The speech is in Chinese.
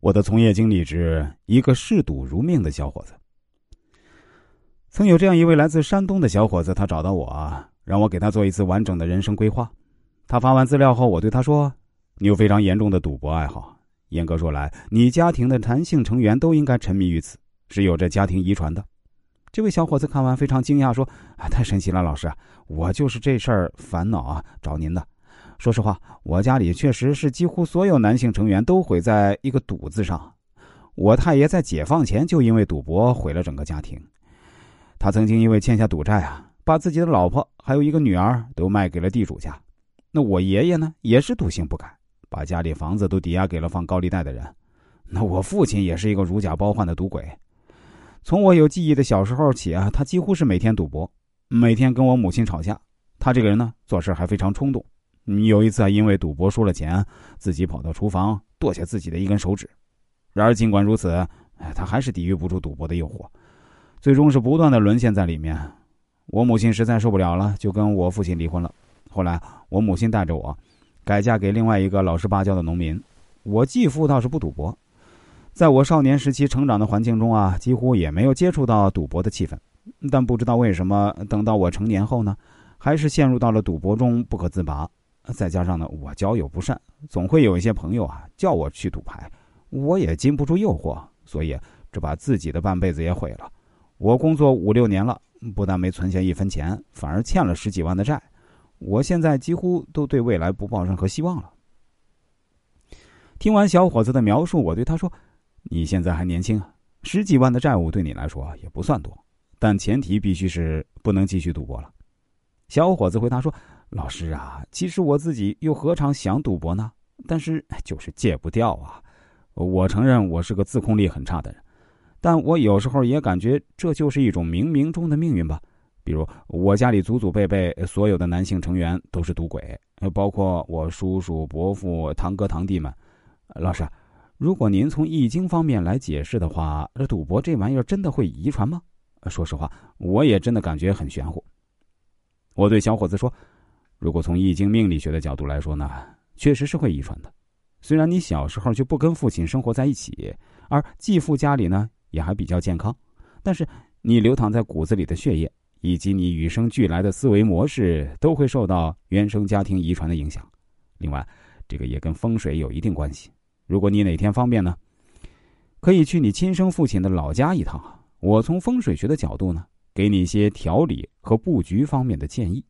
我的从业经历之一个嗜赌如命的小伙子。曾有这样一位来自山东的小伙子，他找到我，让我给他做一次完整的人生规划。他发完资料后，我对他说：“你有非常严重的赌博爱好，严格说来，你家庭的男性成员都应该沉迷于此，是有着家庭遗传的。”这位小伙子看完非常惊讶，说：“啊，太神奇了，老师，我就是这事儿烦恼啊，找您的。”说实话，我家里确实是几乎所有男性成员都毁在一个“赌”字上。我太爷在解放前就因为赌博毁了整个家庭。他曾经因为欠下赌债啊，把自己的老婆还有一个女儿都卖给了地主家。那我爷爷呢，也是赌性不改，把家里房子都抵押给了放高利贷的人。那我父亲也是一个如假包换的赌鬼。从我有记忆的小时候起啊，他几乎是每天赌博，每天跟我母亲吵架。他这个人呢，做事还非常冲动。有一次啊，因为赌博输了钱，自己跑到厨房剁下自己的一根手指。然而尽管如此，他还是抵御不住赌博的诱惑，最终是不断的沦陷在里面。我母亲实在受不了了，就跟我父亲离婚了。后来我母亲带着我，改嫁给另外一个老实巴交的农民。我继父倒是不赌博，在我少年时期成长的环境中啊，几乎也没有接触到赌博的气氛。但不知道为什么，等到我成年后呢，还是陷入到了赌博中不可自拔。再加上呢，我交友不善，总会有一些朋友啊叫我去赌牌，我也禁不住诱惑，所以这把自己的半辈子也毁了。我工作五六年了，不但没存下一分钱，反而欠了十几万的债。我现在几乎都对未来不抱任何希望了。听完小伙子的描述，我对他说：“你现在还年轻，十几万的债务对你来说也不算多，但前提必须是不能继续赌博了。”小伙子回答说。老师啊，其实我自己又何尝想赌博呢？但是就是戒不掉啊！我承认我是个自控力很差的人，但我有时候也感觉这就是一种冥冥中的命运吧。比如我家里祖祖辈辈所有的男性成员都是赌鬼，包括我叔叔、伯父、堂哥、堂弟们。老师，如果您从易经方面来解释的话，这赌博这玩意儿真的会遗传吗？说实话，我也真的感觉很玄乎。我对小伙子说。如果从易经命理学的角度来说呢，确实是会遗传的。虽然你小时候就不跟父亲生活在一起，而继父家里呢也还比较健康，但是你流淌在骨子里的血液以及你与生俱来的思维模式都会受到原生家庭遗传的影响。另外，这个也跟风水有一定关系。如果你哪天方便呢，可以去你亲生父亲的老家一趟。我从风水学的角度呢，给你一些调理和布局方面的建议。